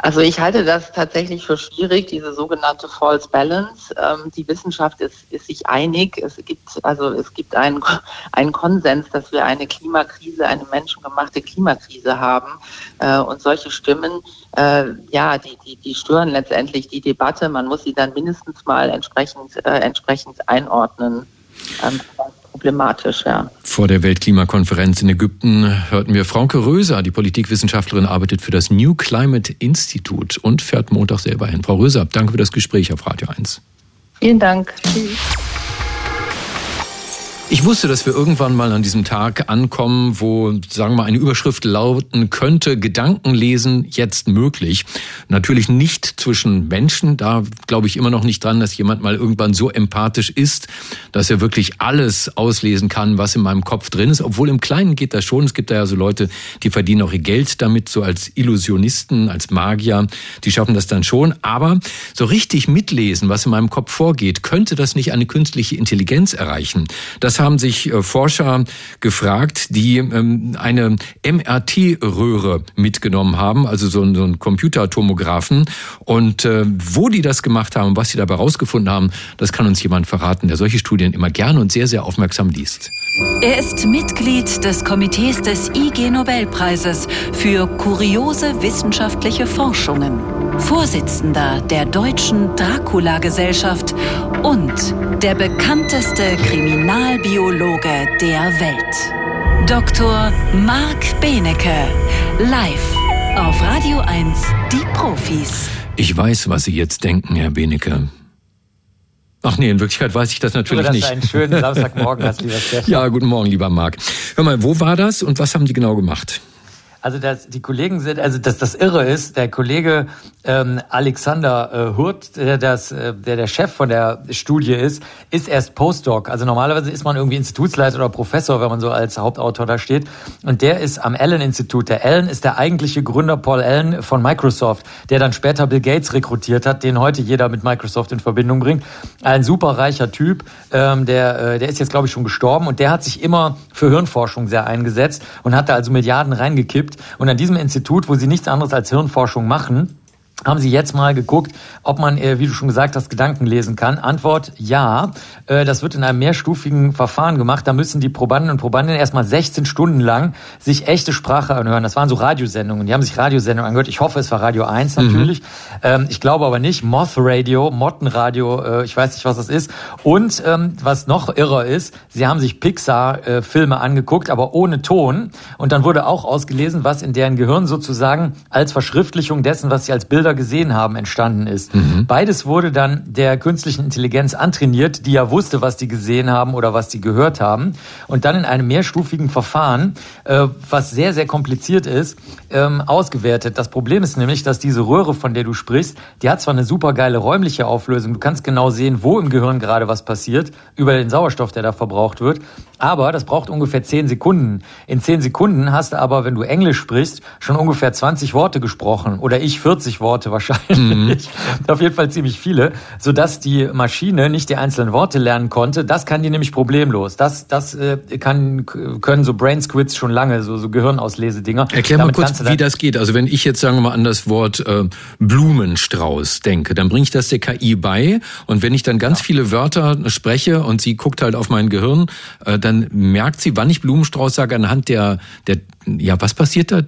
Also ich halte das tatsächlich für schwierig, diese sogenannte False Balance. Ähm, die Wissenschaft ist, ist sich einig. Es gibt also es gibt einen, einen Konsens, dass wir eine Klimakrise, eine menschengemachte Klimakrise haben. Äh, und solche Stimmen, äh, ja, die, die, die stören letztendlich die Debatte. Man muss sie dann mindestens mal entsprechend, äh, entsprechend einordnen. Ähm, problematisch, ja. Vor der Weltklimakonferenz in Ägypten hörten wir Frauke Röser, die Politikwissenschaftlerin, arbeitet für das New Climate Institute und fährt Montag selber hin. Frau Röser, danke für das Gespräch auf Radio 1. Vielen Dank. Tschüss. Ich wusste, dass wir irgendwann mal an diesem Tag ankommen, wo, sagen wir mal, eine Überschrift lauten könnte, Gedankenlesen jetzt möglich. Natürlich nicht zwischen Menschen. Da glaube ich immer noch nicht dran, dass jemand mal irgendwann so empathisch ist, dass er wirklich alles auslesen kann, was in meinem Kopf drin ist. Obwohl im Kleinen geht das schon. Es gibt da ja so Leute, die verdienen auch ihr Geld damit, so als Illusionisten, als Magier. Die schaffen das dann schon. Aber so richtig mitlesen, was in meinem Kopf vorgeht, könnte das nicht eine künstliche Intelligenz erreichen. Das haben sich äh, Forscher gefragt, die ähm, eine MRT-Röhre mitgenommen haben, also so einen Computertomographen. Und äh, wo die das gemacht haben, was sie dabei rausgefunden haben, das kann uns jemand verraten, der solche Studien immer gerne und sehr, sehr aufmerksam liest. Er ist Mitglied des Komitees des IG Nobelpreises für kuriose wissenschaftliche Forschungen, Vorsitzender der Deutschen Dracula-Gesellschaft und der bekannteste Kriminalbiologe der Welt. Dr. Marc Benecke, live auf Radio 1, die Profis. Ich weiß, was Sie jetzt denken, Herr Benecke. Ach nee, in Wirklichkeit weiß ich das natürlich Nur, dass nicht. einen schönen Samstagmorgen hast, lieber Stefan. Ja, guten Morgen, lieber Marc. Hör mal, wo war das und was haben die genau gemacht? Also das, die Kollegen sind, also dass das Irre ist, der Kollege ähm, Alexander äh, Hurt, der, das, äh, der der Chef von der Studie ist, ist erst Postdoc. Also normalerweise ist man irgendwie Institutsleiter oder Professor, wenn man so als Hauptautor da steht. Und der ist am Allen-Institut. Der Allen ist der eigentliche Gründer Paul Allen von Microsoft, der dann später Bill Gates rekrutiert hat, den heute jeder mit Microsoft in Verbindung bringt. Ein super reicher Typ, ähm, der, äh, der ist jetzt, glaube ich, schon gestorben und der hat sich immer für Hirnforschung sehr eingesetzt und hat da also Milliarden reingekippt gibt. Und an diesem Institut, wo sie nichts anderes als Hirnforschung machen, haben Sie jetzt mal geguckt, ob man, äh, wie du schon gesagt hast, Gedanken lesen kann? Antwort ja. Äh, das wird in einem mehrstufigen Verfahren gemacht. Da müssen die Probanden und Probandinnen erstmal 16 Stunden lang sich echte Sprache anhören. Das waren so Radiosendungen. Die haben sich Radiosendungen angehört. Ich hoffe, es war Radio 1 mhm. natürlich. Mhm. Ich glaube aber nicht. Moth Radio, Mottenradio, äh, ich weiß nicht, was das ist. Und ähm, was noch irrer ist, sie haben sich Pixar-Filme angeguckt, aber ohne Ton. Und dann wurde auch ausgelesen, was in deren Gehirn sozusagen als Verschriftlichung dessen, was sie als Bilder Bilder gesehen haben, entstanden ist. Mhm. Beides wurde dann der künstlichen Intelligenz antrainiert, die ja wusste, was die gesehen haben oder was die gehört haben. Und dann in einem mehrstufigen Verfahren, äh, was sehr, sehr kompliziert ist, ähm, ausgewertet. Das Problem ist nämlich, dass diese Röhre, von der du sprichst, die hat zwar eine super geile räumliche Auflösung, du kannst genau sehen, wo im Gehirn gerade was passiert, über den Sauerstoff, der da verbraucht wird, aber das braucht ungefähr zehn Sekunden. In zehn Sekunden hast du aber, wenn du Englisch sprichst, schon ungefähr 20 Worte gesprochen oder ich 40 Worte wahrscheinlich. Mhm. Auf jeden Fall ziemlich viele, sodass die Maschine nicht die einzelnen Worte lernen konnte. Das kann die nämlich problemlos. Das, das äh, kann, können so Brain Squids schon lange, so, so Gehirnauslesedinger. Erklär mal kurz, wie das geht. Also wenn ich jetzt, sagen wir mal, an das Wort äh, Blumenstrauß denke, dann bringe ich das der KI bei und wenn ich dann ganz ja. viele Wörter spreche und sie guckt halt auf mein Gehirn, äh, dann merkt sie, wann ich Blumenstrauß sage, anhand der, der ja, was passiert da?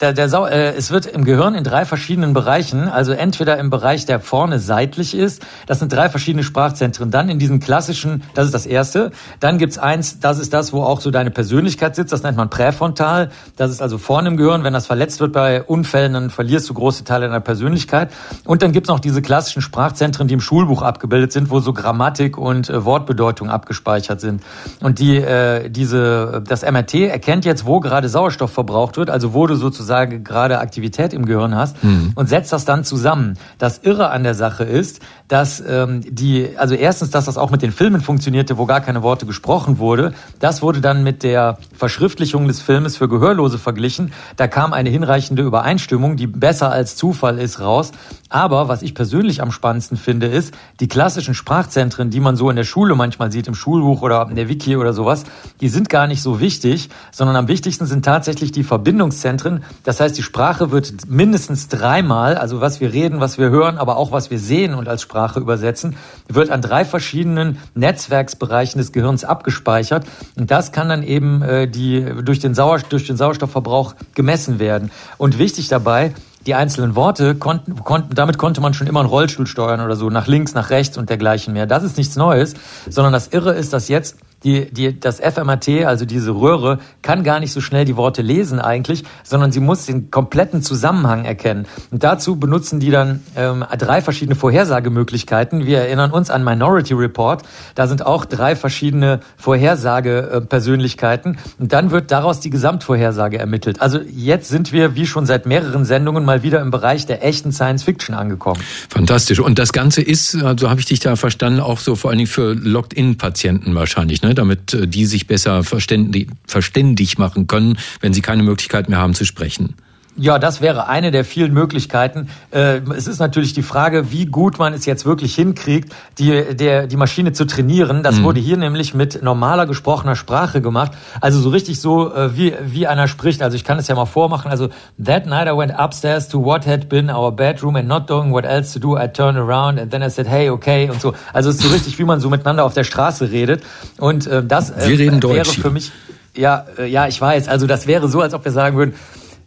Der, der Sau äh, es wird im Gehirn in drei verschiedenen Bereichen, also entweder im Bereich, der vorne seitlich ist, das sind drei verschiedene Sprachzentren. Dann in diesem klassischen, das ist das erste. Dann gibt's eins, das ist das, wo auch so deine Persönlichkeit sitzt, das nennt man präfrontal. Das ist also vorne im Gehirn. Wenn das verletzt wird bei Unfällen, dann verlierst du große Teile deiner Persönlichkeit. Und dann gibt's noch diese klassischen Sprachzentren, die im Schulbuch abgebildet sind, wo so Grammatik und äh, Wortbedeutung abgespeichert sind. Und die, äh, diese, das MRT erkennt jetzt, wo gerade Sauerstoff verbraucht wird, also wo du sozusagen sozusagen gerade Aktivität im Gehirn hast mhm. und setzt das dann zusammen. Das Irre an der Sache ist, dass ähm, die, also erstens, dass das auch mit den Filmen funktionierte, wo gar keine Worte gesprochen wurde. Das wurde dann mit der Verschriftlichung des Filmes für Gehörlose verglichen. Da kam eine hinreichende Übereinstimmung, die besser als Zufall ist, raus. Aber was ich persönlich am spannendsten finde, ist, die klassischen Sprachzentren, die man so in der Schule manchmal sieht, im Schulbuch oder in der Wiki oder sowas, die sind gar nicht so wichtig, sondern am wichtigsten sind tatsächlich die Verbindungszentren. Das heißt, die Sprache wird mindestens dreimal, also was wir reden, was wir hören, aber auch was wir sehen und als Sprache übersetzen, wird an drei verschiedenen Netzwerksbereichen des Gehirns abgespeichert. Und das kann dann eben äh, die, durch, den durch den Sauerstoffverbrauch gemessen werden. Und wichtig dabei, die einzelnen Worte konnten, konnten, damit konnte man schon immer einen Rollstuhl steuern oder so, nach links, nach rechts und dergleichen mehr. Das ist nichts Neues, sondern das Irre ist, dass jetzt die, die, das FMAT, also diese Röhre, kann gar nicht so schnell die Worte lesen eigentlich, sondern sie muss den kompletten Zusammenhang erkennen. Und dazu benutzen die dann ähm, drei verschiedene Vorhersagemöglichkeiten. Wir erinnern uns an Minority Report. Da sind auch drei verschiedene Vorhersagepersönlichkeiten. Und dann wird daraus die Gesamtvorhersage ermittelt. Also jetzt sind wir, wie schon seit mehreren Sendungen, mal wieder im Bereich der echten Science Fiction angekommen. Fantastisch. Und das Ganze ist, so also habe ich dich da verstanden, auch so vor allen Dingen für Locked-In-Patienten wahrscheinlich, ne? Damit äh, die sich besser verständig, verständig machen können, wenn sie keine Möglichkeit mehr haben zu sprechen. Ja, das wäre eine der vielen Möglichkeiten. Äh, es ist natürlich die Frage, wie gut man es jetzt wirklich hinkriegt, die, der, die Maschine zu trainieren. Das mhm. wurde hier nämlich mit normaler gesprochener Sprache gemacht. Also so richtig so, äh, wie, wie einer spricht. Also ich kann es ja mal vormachen. Also, that night I went upstairs to what had been our bedroom and not knowing what else to do, I turned around and then I said, hey, okay und so. Also es ist so richtig, wie man so miteinander auf der Straße redet. Und äh, das äh, wäre Deutsch für mich, ja, äh, ja, ich weiß. Also das wäre so, als ob wir sagen würden,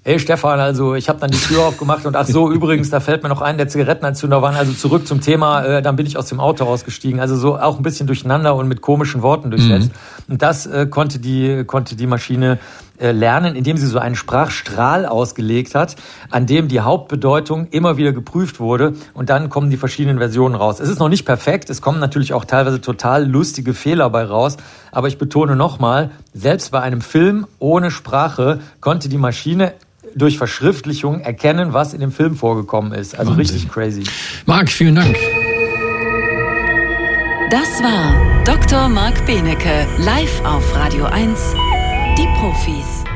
Hey Stefan, also ich habe dann die Tür aufgemacht und ach so, übrigens, da fällt mir noch ein, der Zigarettenanzünder war. Also zurück zum Thema, äh, dann bin ich aus dem Auto ausgestiegen. Also so auch ein bisschen durcheinander und mit komischen Worten durchsetzt. Mhm. Und das äh, konnte die konnte die Maschine äh, lernen, indem sie so einen Sprachstrahl ausgelegt hat, an dem die Hauptbedeutung immer wieder geprüft wurde und dann kommen die verschiedenen Versionen raus. Es ist noch nicht perfekt, es kommen natürlich auch teilweise total lustige Fehler bei raus, aber ich betone nochmal, selbst bei einem Film ohne Sprache konnte die Maschine durch Verschriftlichung erkennen, was in dem Film vorgekommen ist. Also Wahnsinn. richtig crazy. Marc, vielen Dank. Das war Dr. Marc Benecke, live auf Radio 1, die Profis.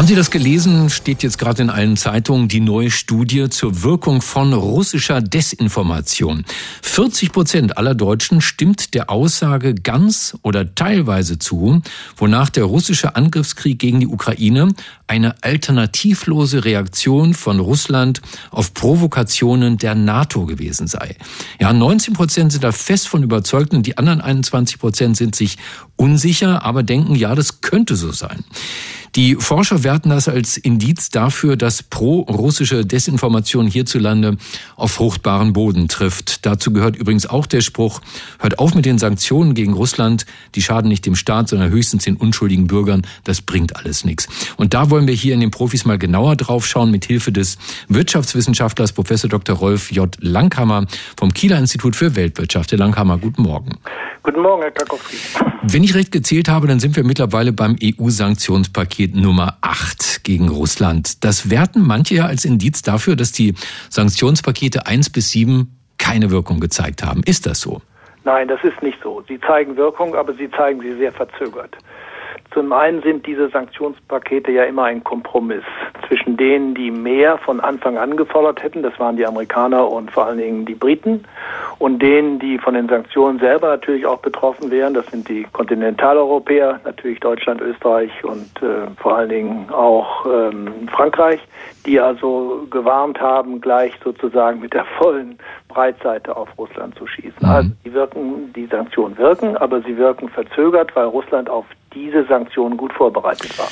Haben Sie das gelesen? Steht jetzt gerade in allen Zeitungen die neue Studie zur Wirkung von russischer Desinformation. 40 Prozent aller Deutschen stimmt der Aussage ganz oder teilweise zu, wonach der russische Angriffskrieg gegen die Ukraine eine alternativlose Reaktion von Russland auf Provokationen der NATO gewesen sei. Ja, 19 Prozent sind da fest von überzeugt und die anderen 21 Prozent sind sich unsicher, aber denken, ja, das könnte so sein. Die Forscher werten das als Indiz dafür, dass pro-russische Desinformation hierzulande auf fruchtbaren Boden trifft. Dazu gehört übrigens auch der Spruch, hört auf mit den Sanktionen gegen Russland, die schaden nicht dem Staat, sondern höchstens den unschuldigen Bürgern, das bringt alles nichts. Und da wollen wir hier in den Profis mal genauer drauf schauen, mit Hilfe des Wirtschaftswissenschaftlers Professor Dr. Rolf J. Langhammer vom Kieler Institut für Weltwirtschaft. Herr Langhammer, guten Morgen. Guten Morgen, Herr Kakowski. Wenn ich recht gezählt habe, dann sind wir mittlerweile beim EU-Sanktionspaket Nummer 8 gegen Russland. Das werten manche ja als Indiz dafür, dass die Sanktionspakete 1 bis 7 keine Wirkung gezeigt haben. Ist das so? Nein, das ist nicht so. Sie zeigen Wirkung, aber sie zeigen sie sehr verzögert. Zum einen sind diese Sanktionspakete ja immer ein Kompromiss zwischen denen, die mehr von Anfang an gefordert hätten, das waren die Amerikaner und vor allen Dingen die Briten, und denen, die von den Sanktionen selber natürlich auch betroffen wären, das sind die Kontinentaleuropäer, natürlich Deutschland, Österreich und äh, vor allen Dingen auch ähm, Frankreich, die also gewarnt haben, gleich sozusagen mit der vollen Breitseite auf Russland zu schießen. Mhm. Also die wirken, die Sanktionen wirken, aber sie wirken verzögert, weil Russland auf diese Sanktionen gut vorbereitet war.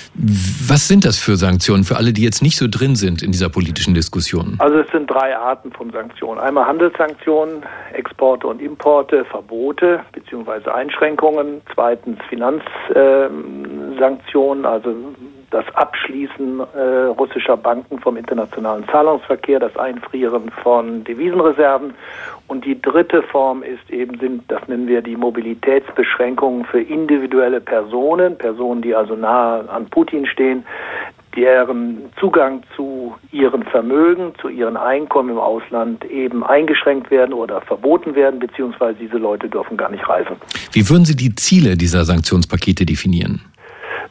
Was sind das für Sanktionen für alle, die jetzt nicht so drin sind in dieser politischen Diskussion? Also es sind drei Arten von Sanktionen. Einmal Handelssanktionen, Exporte und Importe, Verbote bzw. Einschränkungen. Zweitens Finanzsanktionen, also das Abschließen äh, russischer Banken vom internationalen Zahlungsverkehr, das Einfrieren von Devisenreserven. Und die dritte Form ist eben, sind, das nennen wir die Mobilitätsbeschränkungen für individuelle Personen, Personen, die also nahe an Putin stehen, deren Zugang zu ihren Vermögen, zu ihren Einkommen im Ausland eben eingeschränkt werden oder verboten werden, beziehungsweise diese Leute dürfen gar nicht reisen. Wie würden Sie die Ziele dieser Sanktionspakete definieren?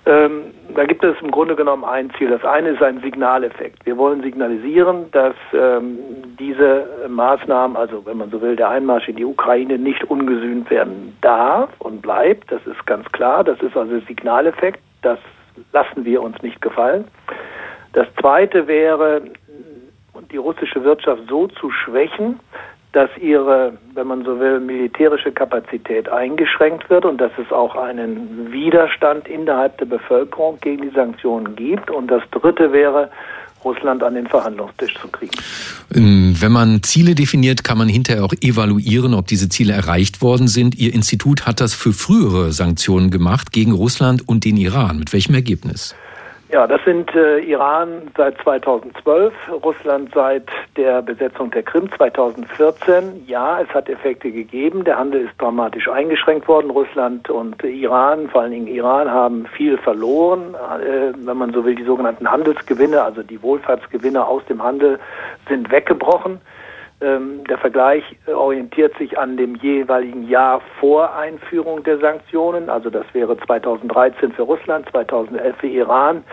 Ähm, da gibt es im Grunde genommen ein Ziel. Das eine ist ein Signaleffekt. Wir wollen signalisieren, dass ähm, diese Maßnahmen, also wenn man so will, der Einmarsch in die Ukraine nicht ungesühnt werden darf und bleibt. Das ist ganz klar. Das ist also Signaleffekt. Das lassen wir uns nicht gefallen. Das zweite wäre, die russische Wirtschaft so zu schwächen, dass ihre, wenn man so will, militärische Kapazität eingeschränkt wird und dass es auch einen Widerstand innerhalb der Bevölkerung gegen die Sanktionen gibt. Und das Dritte wäre, Russland an den Verhandlungstisch zu kriegen. Ähm, wenn man Ziele definiert, kann man hinterher auch evaluieren, ob diese Ziele erreicht worden sind. Ihr Institut hat das für frühere Sanktionen gemacht gegen Russland und den Iran. Mit welchem Ergebnis? Ja, das sind äh, Iran seit 2012, Russland seit der Besetzung der Krim 2014. Ja, es hat Effekte gegeben. Der Handel ist dramatisch eingeschränkt worden. Russland und Iran, vor allen Dingen Iran, haben viel verloren. Äh, wenn man so will, die sogenannten Handelsgewinne, also die Wohlfahrtsgewinne aus dem Handel, sind weggebrochen. Ähm, der Vergleich orientiert sich an dem jeweiligen Jahr vor Einführung der Sanktionen. Also das wäre 2013 für Russland, 2011 für Iran.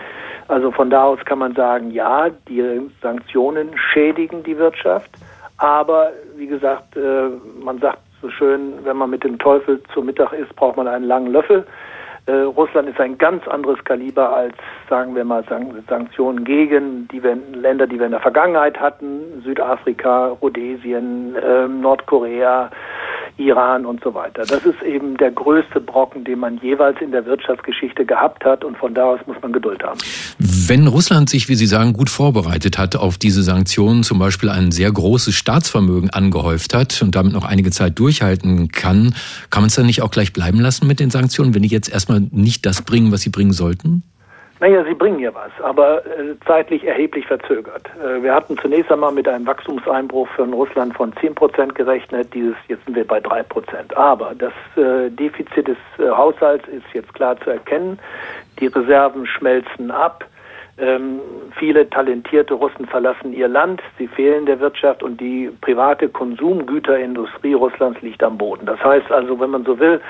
Also von da aus kann man sagen, ja, die Sanktionen schädigen die Wirtschaft. Aber wie gesagt, äh, man sagt so schön, wenn man mit dem Teufel zu Mittag isst, braucht man einen langen Löffel. Äh, Russland ist ein ganz anderes Kaliber als, sagen wir mal, Sanktionen gegen die wir, Länder, die wir in der Vergangenheit hatten, Südafrika, Rhodesien, äh, Nordkorea, Iran und so weiter. Das ist eben der größte Brocken, den man jeweils in der Wirtschaftsgeschichte gehabt hat und von da aus muss man Geduld haben. Wenn Russland sich, wie Sie sagen, gut vorbereitet hat auf diese Sanktionen, zum Beispiel ein sehr großes Staatsvermögen angehäuft hat und damit noch einige Zeit durchhalten kann, kann man es dann nicht auch gleich bleiben lassen mit den Sanktionen, wenn die jetzt erstmal nicht das bringen, was sie bringen sollten? Naja, sie bringen ja was, aber äh, zeitlich erheblich verzögert. Äh, wir hatten zunächst einmal mit einem Wachstumseinbruch von Russland von 10 Prozent gerechnet, dieses, jetzt sind wir bei 3 Prozent. Aber das äh, Defizit des Haushalts ist jetzt klar zu erkennen. Die Reserven schmelzen ab. Ähm, viele talentierte Russen verlassen ihr Land, sie fehlen der Wirtschaft und die private Konsumgüterindustrie Russlands liegt am Boden. Das heißt also, wenn man so will,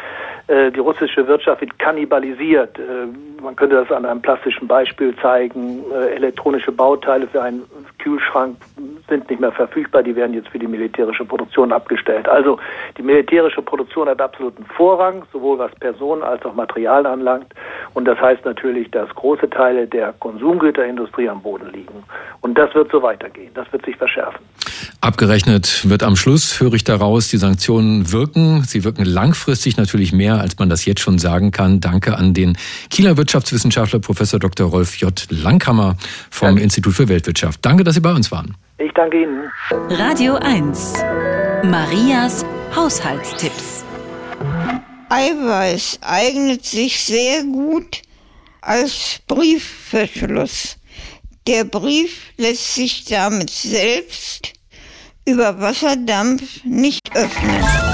äh, die russische Wirtschaft wird kannibalisiert. Äh, man könnte das an einem plastischen Beispiel zeigen. Äh, elektronische Bauteile für einen Kühlschrank sind nicht mehr verfügbar, die werden jetzt für die militärische Produktion abgestellt. Also die militärische Produktion hat absoluten Vorrang, sowohl was Personen als auch Material anlangt. Und das heißt natürlich, dass große Teile der Konsumgüterindustrie am Boden liegen. Und das wird so weitergehen. Das wird sich verschärfen. Abgerechnet wird am Schluss, höre ich daraus, die Sanktionen wirken. Sie wirken langfristig natürlich mehr, als man das jetzt schon sagen kann. Danke an den Kieler Wirtschaftswissenschaftler Professor Dr. Rolf J. Langhammer vom Danke. Institut für Weltwirtschaft. Danke, dass Sie bei uns waren. Ich danke Ihnen. Radio 1. Marias Haushaltstipps. Eiweiß eignet sich sehr gut als Briefverschluss. Der Brief lässt sich damit selbst über Wasserdampf nicht öffnen.